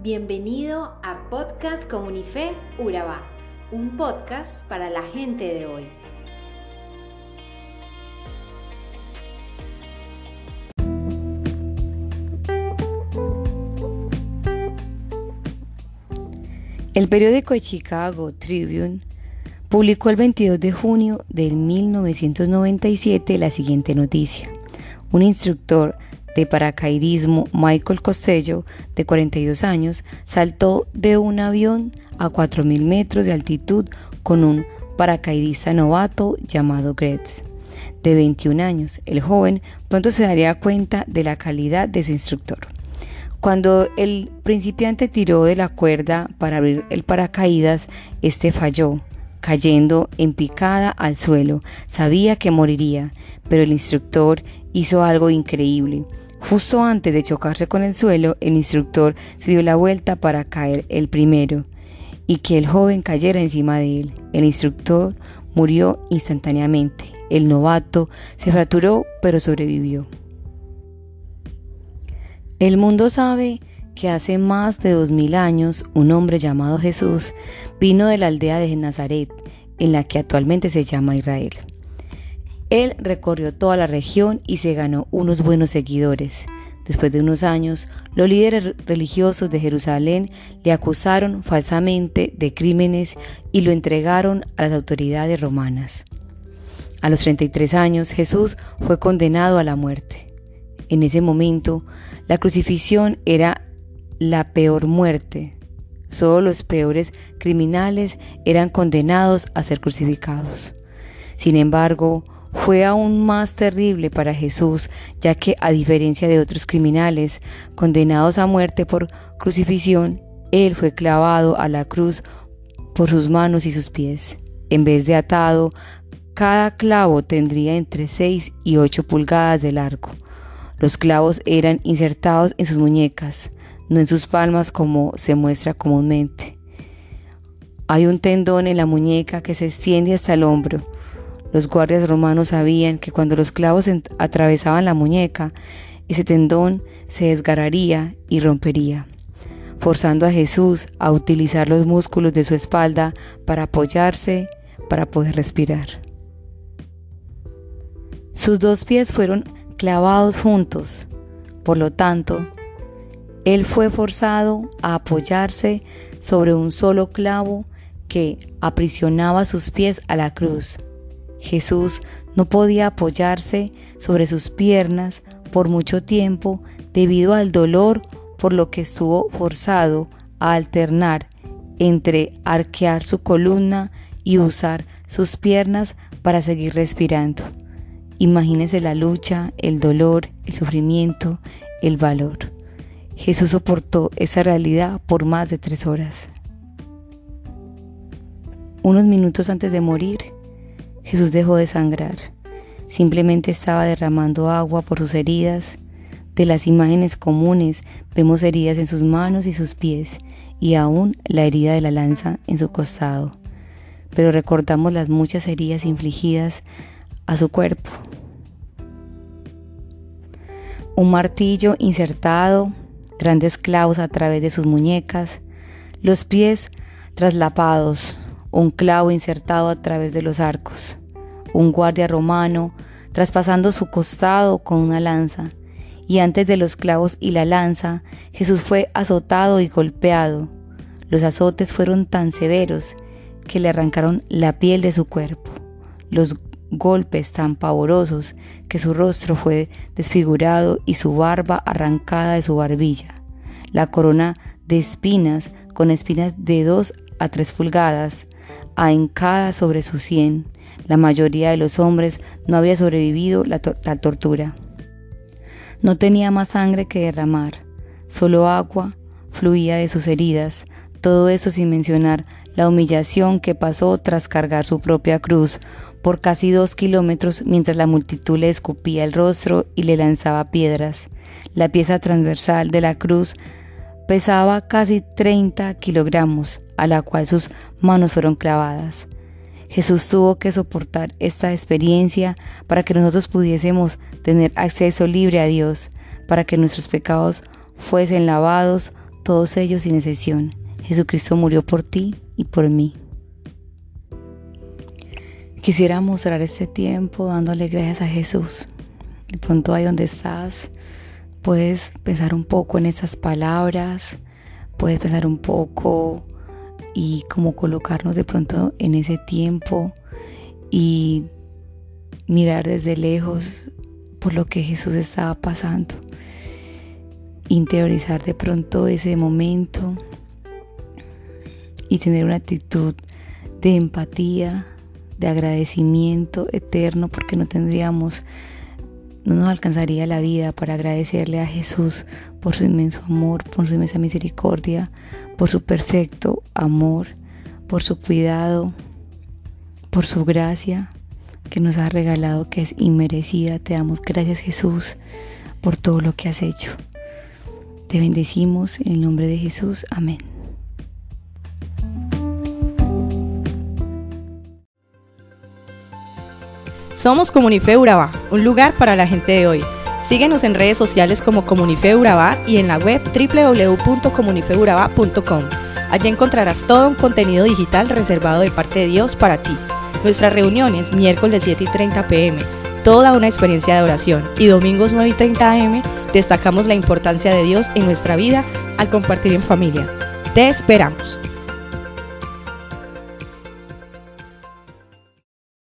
Bienvenido a Podcast Comunife Urabá, un podcast para la gente de hoy. El periódico de Chicago Tribune publicó el 22 de junio de 1997 la siguiente noticia. Un instructor de paracaidismo, Michael Costello, de 42 años, saltó de un avión a 4.000 metros de altitud con un paracaidista novato llamado Gretz. De 21 años, el joven pronto se daría cuenta de la calidad de su instructor. Cuando el principiante tiró de la cuerda para abrir el paracaídas, este falló, cayendo en picada al suelo. Sabía que moriría, pero el instructor hizo algo increíble. Justo antes de chocarse con el suelo, el instructor se dio la vuelta para caer el primero y que el joven cayera encima de él. El instructor murió instantáneamente. El novato se fracturó pero sobrevivió. El mundo sabe que hace más de dos mil años un hombre llamado Jesús vino de la aldea de Nazaret, en la que actualmente se llama Israel. Él recorrió toda la región y se ganó unos buenos seguidores. Después de unos años, los líderes religiosos de Jerusalén le acusaron falsamente de crímenes y lo entregaron a las autoridades romanas. A los 33 años, Jesús fue condenado a la muerte. En ese momento, la crucifixión era la peor muerte. Solo los peores criminales eran condenados a ser crucificados. Sin embargo, fue aún más terrible para Jesús, ya que a diferencia de otros criminales condenados a muerte por crucifixión, Él fue clavado a la cruz por sus manos y sus pies. En vez de atado, cada clavo tendría entre 6 y 8 pulgadas de largo. Los clavos eran insertados en sus muñecas, no en sus palmas como se muestra comúnmente. Hay un tendón en la muñeca que se extiende hasta el hombro los guardias romanos sabían que cuando los clavos atravesaban la muñeca, ese tendón se desgarraría y rompería, forzando a Jesús a utilizar los músculos de su espalda para apoyarse para poder respirar. Sus dos pies fueron clavados juntos, por lo tanto, él fue forzado a apoyarse sobre un solo clavo que aprisionaba sus pies a la cruz. Jesús no podía apoyarse sobre sus piernas por mucho tiempo debido al dolor por lo que estuvo forzado a alternar entre arquear su columna y usar sus piernas para seguir respirando. Imagínese la lucha, el dolor, el sufrimiento, el valor. Jesús soportó esa realidad por más de tres horas. Unos minutos antes de morir, Jesús dejó de sangrar. Simplemente estaba derramando agua por sus heridas. De las imágenes comunes vemos heridas en sus manos y sus pies y aún la herida de la lanza en su costado. Pero recordamos las muchas heridas infligidas a su cuerpo. Un martillo insertado, grandes clavos a través de sus muñecas, los pies traslapados, un clavo insertado a través de los arcos, un guardia romano traspasando su costado con una lanza, y antes de los clavos y la lanza, Jesús fue azotado y golpeado. Los azotes fueron tan severos que le arrancaron la piel de su cuerpo, los golpes tan pavorosos que su rostro fue desfigurado y su barba arrancada de su barbilla, la corona de espinas con espinas de dos a tres pulgadas, ahincada sobre su sien. La mayoría de los hombres no había sobrevivido la, la tortura. No tenía más sangre que derramar, solo agua fluía de sus heridas, todo eso sin mencionar la humillación que pasó tras cargar su propia cruz por casi dos kilómetros mientras la multitud le escupía el rostro y le lanzaba piedras. La pieza transversal de la cruz pesaba casi 30 kilogramos, a la cual sus manos fueron clavadas. Jesús tuvo que soportar esta experiencia para que nosotros pudiésemos tener acceso libre a Dios, para que nuestros pecados fuesen lavados todos ellos sin excepción. Jesucristo murió por ti y por mí. Quisiera mostrar este tiempo dándole gracias a Jesús. De pronto ahí donde estás, puedes pensar un poco en esas palabras, puedes pensar un poco y como colocarnos de pronto en ese tiempo y mirar desde lejos por lo que Jesús estaba pasando. Interiorizar de pronto ese momento y tener una actitud de empatía, de agradecimiento eterno, porque no tendríamos, no nos alcanzaría la vida para agradecerle a Jesús por su inmenso amor, por su inmensa misericordia, por su perfecto amor, por su cuidado, por su gracia que nos ha regalado, que es inmerecida. Te damos gracias Jesús por todo lo que has hecho. Te bendecimos en el nombre de Jesús. Amén. Somos Comunife Urabá, un lugar para la gente de hoy. Síguenos en redes sociales como Comunife Urabá y en la web www.comunifeurabá.com. Allí encontrarás todo un contenido digital reservado de parte de Dios para ti. Nuestras reuniones miércoles 7 y 30 pm, toda una experiencia de oración y domingos 9 y 30 am destacamos la importancia de Dios en nuestra vida al compartir en familia. Te esperamos.